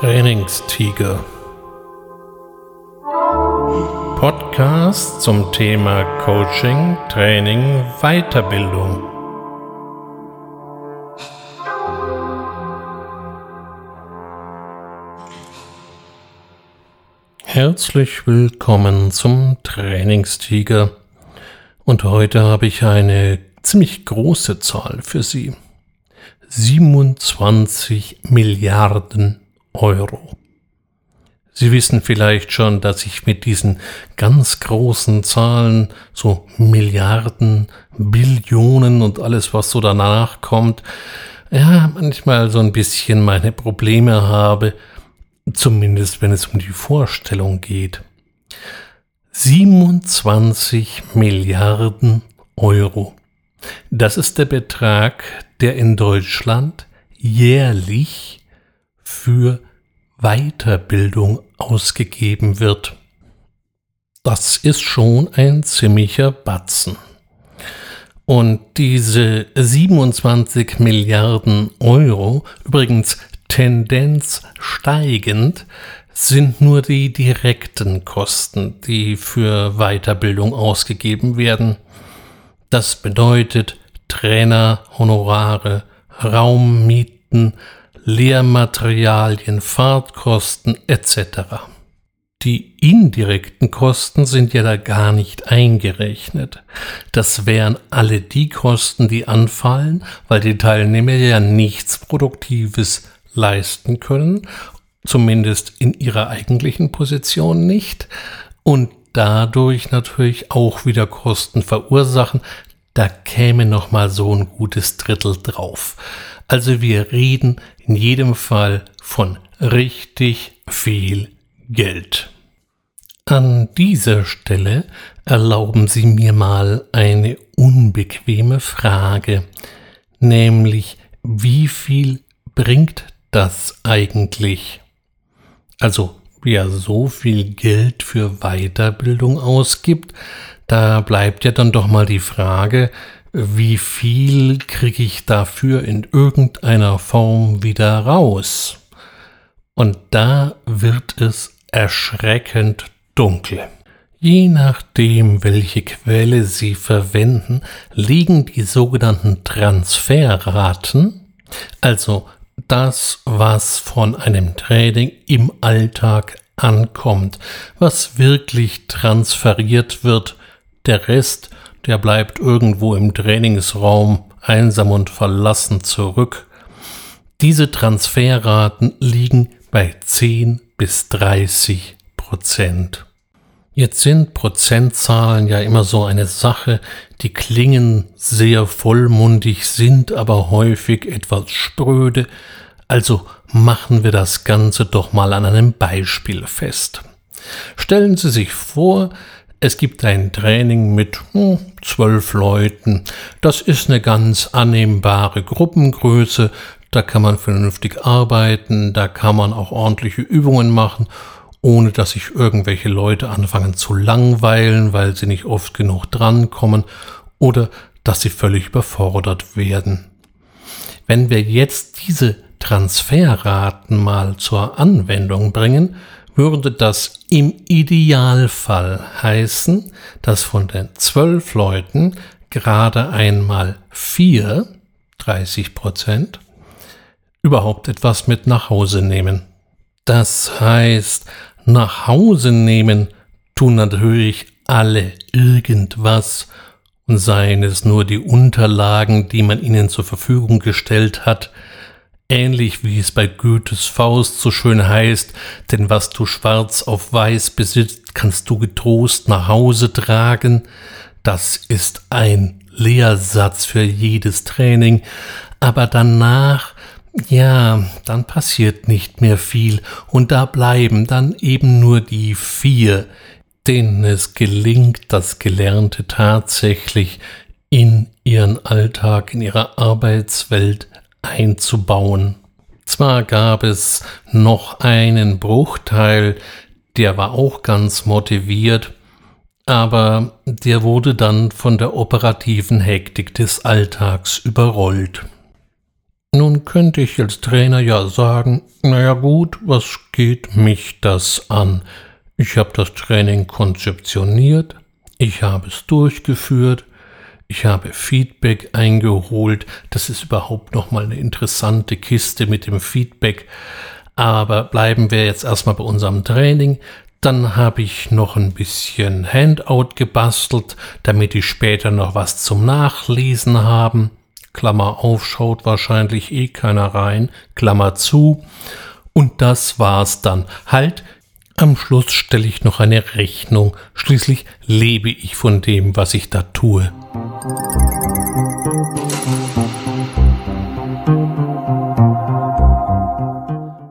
Trainingstiger. Podcast zum Thema Coaching, Training, Weiterbildung. Herzlich willkommen zum Trainingstiger. Und heute habe ich eine ziemlich große Zahl für Sie. 27 Milliarden Euro. Sie wissen vielleicht schon, dass ich mit diesen ganz großen Zahlen, so Milliarden, Billionen und alles, was so danach kommt, ja, manchmal so ein bisschen meine Probleme habe, zumindest wenn es um die Vorstellung geht. 27 Milliarden Euro. Das ist der Betrag, der in Deutschland jährlich für Weiterbildung ausgegeben wird. Das ist schon ein ziemlicher Batzen. Und diese 27 Milliarden Euro, übrigens Tendenz steigend, sind nur die direkten Kosten, die für Weiterbildung ausgegeben werden. Das bedeutet Trainer, Honorare, Raummieten, Lehrmaterialien, Fahrtkosten etc. Die indirekten Kosten sind ja da gar nicht eingerechnet. Das wären alle die Kosten, die anfallen, weil die Teilnehmer ja nichts Produktives leisten können, zumindest in ihrer eigentlichen Position nicht, und dadurch natürlich auch wieder Kosten verursachen, da käme noch mal so ein gutes Drittel drauf. Also wir reden in jedem Fall von richtig viel Geld. An dieser Stelle erlauben Sie mir mal eine unbequeme Frage, nämlich wie viel bringt das eigentlich? Also wer so viel Geld für Weiterbildung ausgibt, da bleibt ja dann doch mal die Frage, wie viel kriege ich dafür in irgendeiner Form wieder raus? Und da wird es erschreckend dunkel. Je nachdem, welche Quelle Sie verwenden, liegen die sogenannten Transferraten, also das, was von einem Training im Alltag ankommt, was wirklich transferiert wird, der Rest, der bleibt irgendwo im Trainingsraum einsam und verlassen zurück. Diese Transferraten liegen bei 10 bis 30 Prozent. Jetzt sind Prozentzahlen ja immer so eine Sache, die klingen sehr vollmundig, sind aber häufig etwas spröde, also machen wir das Ganze doch mal an einem Beispiel fest. Stellen Sie sich vor, es gibt ein Training mit hm, zwölf Leuten. Das ist eine ganz annehmbare Gruppengröße. Da kann man vernünftig arbeiten, da kann man auch ordentliche Übungen machen ohne dass sich irgendwelche Leute anfangen zu langweilen, weil sie nicht oft genug drankommen oder dass sie völlig überfordert werden. Wenn wir jetzt diese Transferraten mal zur Anwendung bringen, würde das im Idealfall heißen, dass von den zwölf Leuten gerade einmal vier, 30 Prozent, überhaupt etwas mit nach Hause nehmen. Das heißt, nach Hause nehmen tun natürlich alle irgendwas, und seien es nur die Unterlagen, die man ihnen zur Verfügung gestellt hat, ähnlich wie es bei Goethes Faust so schön heißt, denn was du schwarz auf weiß besitzt, kannst du getrost nach Hause tragen. Das ist ein Lehrsatz für jedes Training, aber danach ja, dann passiert nicht mehr viel und da bleiben dann eben nur die vier, denen es gelingt, das Gelernte tatsächlich in ihren Alltag, in ihre Arbeitswelt einzubauen. Zwar gab es noch einen Bruchteil, der war auch ganz motiviert, aber der wurde dann von der operativen Hektik des Alltags überrollt. Nun könnte ich als Trainer ja sagen, naja gut, was geht mich das an? Ich habe das Training konzeptioniert, ich habe es durchgeführt, ich habe Feedback eingeholt. Das ist überhaupt nochmal eine interessante Kiste mit dem Feedback. Aber bleiben wir jetzt erstmal bei unserem Training. Dann habe ich noch ein bisschen Handout gebastelt, damit die später noch was zum Nachlesen haben. Klammer auf, schaut wahrscheinlich eh keiner rein. Klammer zu. Und das war's dann. Halt, am Schluss stelle ich noch eine Rechnung. Schließlich lebe ich von dem, was ich da tue.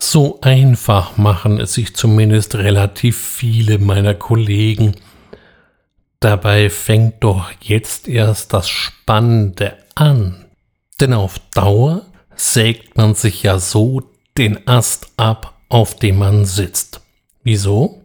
So einfach machen es sich zumindest relativ viele meiner Kollegen. Dabei fängt doch jetzt erst das Spannende an. Denn auf Dauer sägt man sich ja so den Ast ab, auf dem man sitzt. Wieso?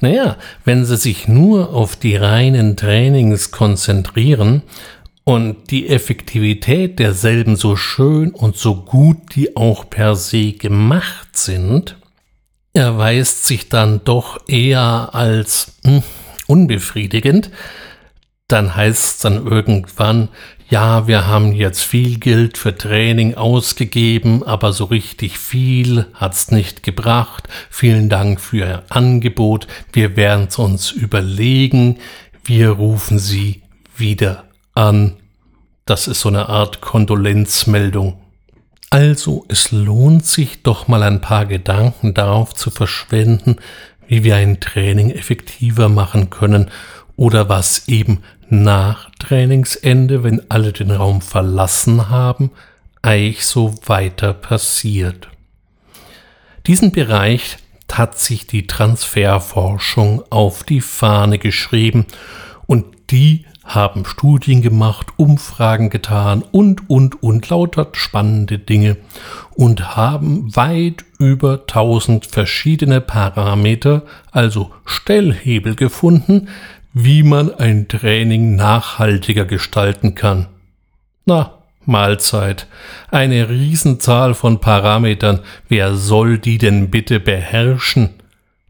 Naja, wenn Sie sich nur auf die reinen Trainings konzentrieren und die Effektivität derselben so schön und so gut die auch per se gemacht sind, erweist sich dann doch eher als hm, unbefriedigend, dann heißt es dann irgendwann, ja, wir haben jetzt viel Geld für Training ausgegeben, aber so richtig viel hat's nicht gebracht. Vielen Dank für Ihr Angebot. Wir werden es uns überlegen. Wir rufen Sie wieder an. Das ist so eine Art Kondolenzmeldung. Also, es lohnt sich doch mal ein paar Gedanken darauf zu verschwenden, wie wir ein Training effektiver machen können oder was eben nach Trainingsende, wenn alle den Raum verlassen haben, eigentlich so weiter passiert. Diesen Bereich hat sich die Transferforschung auf die Fahne geschrieben und die haben Studien gemacht, Umfragen getan und, und, und lauter spannende Dinge und haben weit über 1000 verschiedene Parameter, also Stellhebel gefunden, wie man ein Training nachhaltiger gestalten kann. Na, Mahlzeit. Eine Riesenzahl von Parametern. Wer soll die denn bitte beherrschen?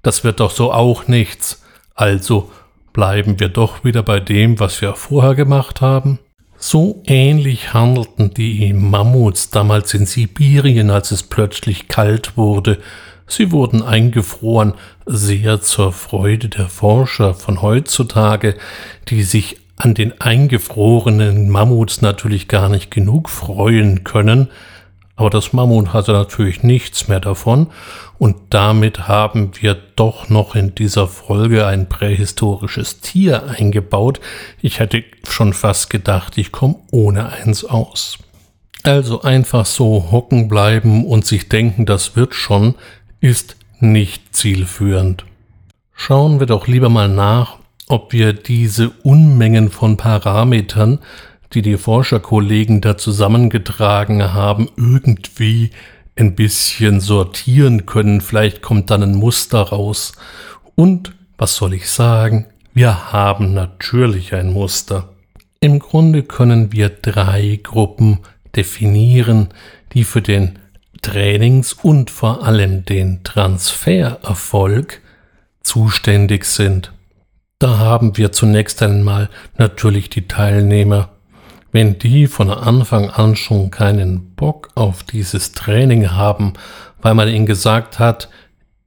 Das wird doch so auch nichts. Also bleiben wir doch wieder bei dem, was wir vorher gemacht haben. So ähnlich handelten die Mammuts damals in Sibirien, als es plötzlich kalt wurde Sie wurden eingefroren, sehr zur Freude der Forscher von heutzutage, die sich an den eingefrorenen Mammuts natürlich gar nicht genug freuen können, aber das Mammut hatte natürlich nichts mehr davon und damit haben wir doch noch in dieser Folge ein prähistorisches Tier eingebaut. Ich hätte schon fast gedacht, ich komme ohne eins aus. Also einfach so hocken bleiben und sich denken, das wird schon, ist nicht zielführend. Schauen wir doch lieber mal nach, ob wir diese Unmengen von Parametern, die die Forscherkollegen da zusammengetragen haben, irgendwie ein bisschen sortieren können. Vielleicht kommt dann ein Muster raus. Und, was soll ich sagen, wir haben natürlich ein Muster. Im Grunde können wir drei Gruppen definieren, die für den Trainings und vor allem den Transfererfolg zuständig sind. Da haben wir zunächst einmal natürlich die Teilnehmer. Wenn die von Anfang an schon keinen Bock auf dieses Training haben, weil man ihnen gesagt hat,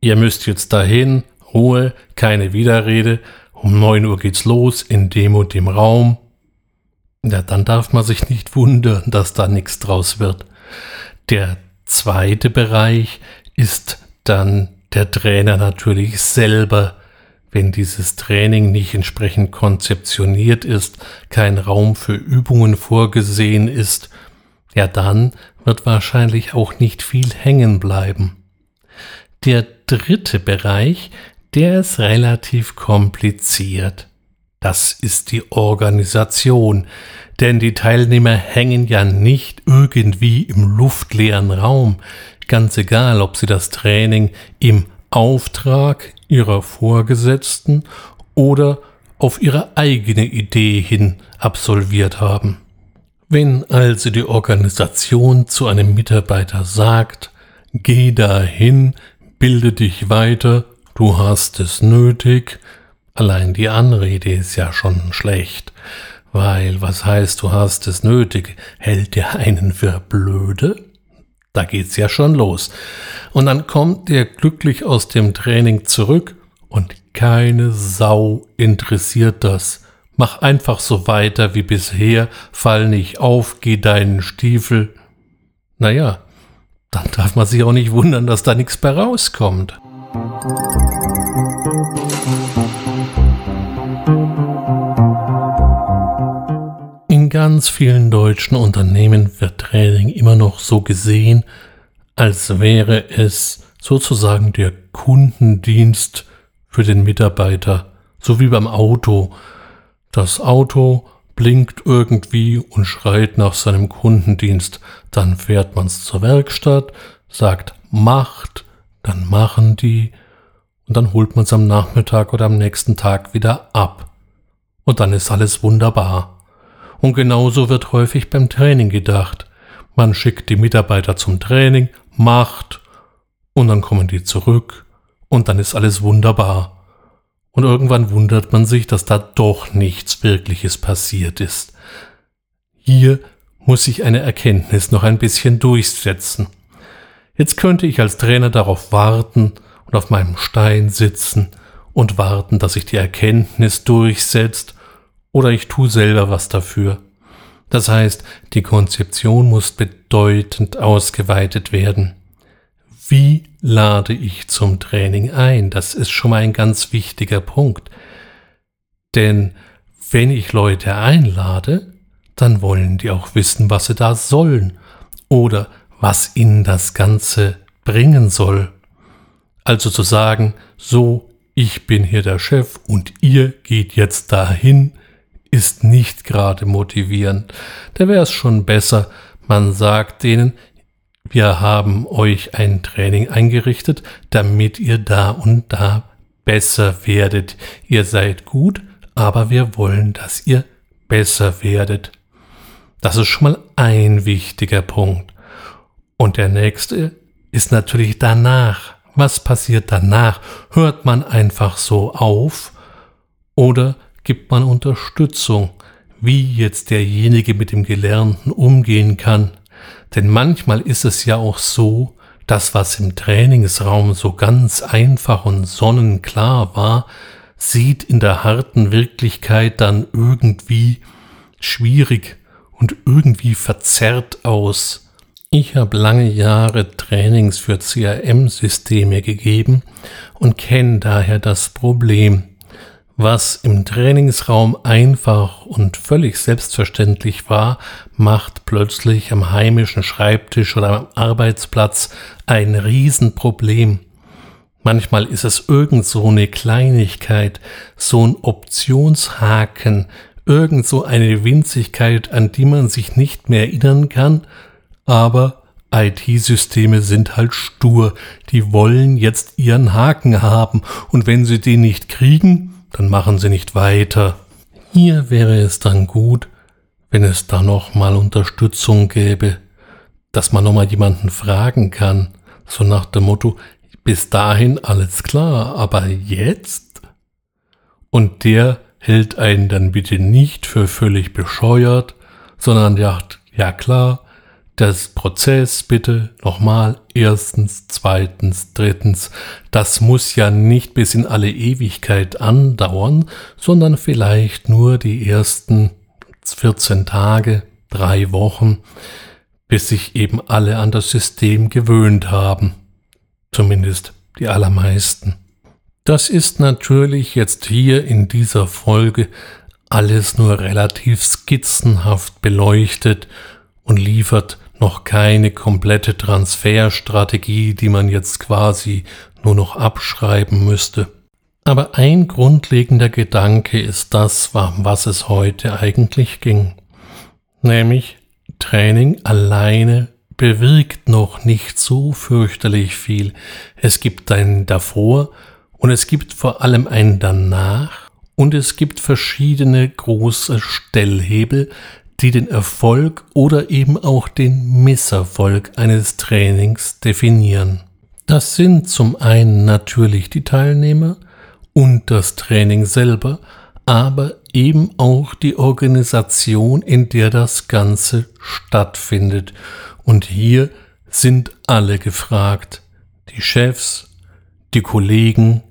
ihr müsst jetzt dahin, Ruhe, keine Widerrede, um neun Uhr geht's los in dem und dem Raum, ja, dann darf man sich nicht wundern, dass da nichts draus wird. Der zweite Bereich ist dann der Trainer natürlich selber. Wenn dieses Training nicht entsprechend konzeptioniert ist, kein Raum für Übungen vorgesehen ist, ja dann wird wahrscheinlich auch nicht viel hängen bleiben. Der dritte Bereich, der ist relativ kompliziert. Das ist die Organisation, denn die Teilnehmer hängen ja nicht irgendwie im luftleeren Raum, ganz egal, ob sie das Training im Auftrag ihrer Vorgesetzten oder auf ihre eigene Idee hin absolviert haben. Wenn also die Organisation zu einem Mitarbeiter sagt, geh dahin, bilde dich weiter, du hast es nötig, allein die Anrede ist ja schon schlecht, weil was heißt, du hast es nötig, hält der einen für blöde? Da geht's ja schon los. Und dann kommt der glücklich aus dem Training zurück und keine Sau interessiert das. Mach einfach so weiter wie bisher, fall nicht auf, geh deinen Stiefel. Naja, dann darf man sich auch nicht wundern, dass da nichts bei rauskommt. In ganz vielen deutschen Unternehmen wird Training immer noch so gesehen, als wäre es sozusagen der Kundendienst für den Mitarbeiter, so wie beim Auto. Das Auto blinkt irgendwie und schreit nach seinem Kundendienst. Dann fährt man's zur Werkstatt, sagt macht, dann machen die und dann holt man's am Nachmittag oder am nächsten Tag wieder ab. Und dann ist alles wunderbar. Und genauso wird häufig beim Training gedacht. Man schickt die Mitarbeiter zum Training, macht, und dann kommen die zurück, und dann ist alles wunderbar. Und irgendwann wundert man sich, dass da doch nichts Wirkliches passiert ist. Hier muss sich eine Erkenntnis noch ein bisschen durchsetzen. Jetzt könnte ich als Trainer darauf warten und auf meinem Stein sitzen und warten, dass sich die Erkenntnis durchsetzt, oder ich tue selber was dafür. Das heißt, die Konzeption muss bedeutend ausgeweitet werden. Wie lade ich zum Training ein? Das ist schon mal ein ganz wichtiger Punkt. Denn wenn ich Leute einlade, dann wollen die auch wissen, was sie da sollen oder was ihnen das Ganze bringen soll. Also zu sagen, so, ich bin hier der Chef und ihr geht jetzt dahin, ist nicht gerade motivierend. Da wäre es schon besser, man sagt denen, wir haben euch ein Training eingerichtet, damit ihr da und da besser werdet. Ihr seid gut, aber wir wollen, dass ihr besser werdet. Das ist schon mal ein wichtiger Punkt. Und der nächste ist natürlich danach. Was passiert danach? Hört man einfach so auf oder gibt man Unterstützung, wie jetzt derjenige mit dem Gelernten umgehen kann? Denn manchmal ist es ja auch so, dass was im Trainingsraum so ganz einfach und sonnenklar war, sieht in der harten Wirklichkeit dann irgendwie schwierig und irgendwie verzerrt aus. Ich habe lange Jahre Trainings für CRM-Systeme gegeben und kenne daher das Problem. Was im Trainingsraum einfach und völlig selbstverständlich war, macht plötzlich am heimischen Schreibtisch oder am Arbeitsplatz ein Riesenproblem. Manchmal ist es irgend so eine Kleinigkeit, so ein Optionshaken, irgend so eine Winzigkeit, an die man sich nicht mehr erinnern kann, aber IT-Systeme sind halt stur, die wollen jetzt ihren Haken haben, und wenn sie den nicht kriegen, dann machen Sie nicht weiter. Hier wäre es dann gut, wenn es da noch mal Unterstützung gäbe, dass man noch mal jemanden fragen kann, so nach dem Motto, bis dahin alles klar, aber jetzt? Und der hält einen dann bitte nicht für völlig bescheuert, sondern sagt, ja klar, das Prozess bitte nochmal erstens, zweitens, drittens. Das muss ja nicht bis in alle Ewigkeit andauern, sondern vielleicht nur die ersten 14 Tage, drei Wochen, bis sich eben alle an das System gewöhnt haben. Zumindest die allermeisten. Das ist natürlich jetzt hier in dieser Folge alles nur relativ skizzenhaft beleuchtet und liefert noch keine komplette Transferstrategie, die man jetzt quasi nur noch abschreiben müsste. Aber ein grundlegender Gedanke ist das, was es heute eigentlich ging. Nämlich Training alleine bewirkt noch nicht so fürchterlich viel. Es gibt ein davor und es gibt vor allem ein danach und es gibt verschiedene große Stellhebel, die den Erfolg oder eben auch den Misserfolg eines Trainings definieren. Das sind zum einen natürlich die Teilnehmer und das Training selber, aber eben auch die Organisation, in der das Ganze stattfindet. Und hier sind alle gefragt. Die Chefs, die Kollegen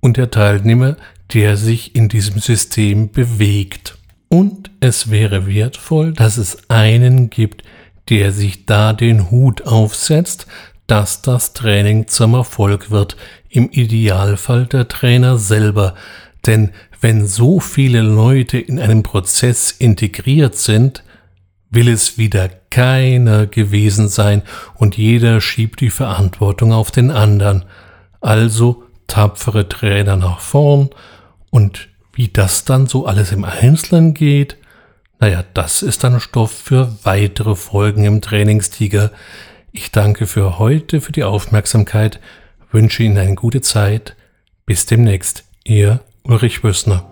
und der Teilnehmer, der sich in diesem System bewegt. Und es wäre wertvoll, dass es einen gibt, der sich da den Hut aufsetzt, dass das Training zum Erfolg wird, im Idealfall der Trainer selber, denn wenn so viele Leute in einem Prozess integriert sind, will es wieder keiner gewesen sein und jeder schiebt die Verantwortung auf den anderen. Also tapfere Trainer nach vorn und wie das dann so alles im Einzelnen geht, naja, das ist dann Stoff für weitere Folgen im Trainingstiger. Ich danke für heute, für die Aufmerksamkeit, wünsche Ihnen eine gute Zeit. Bis demnächst, Ihr Ulrich Wössner.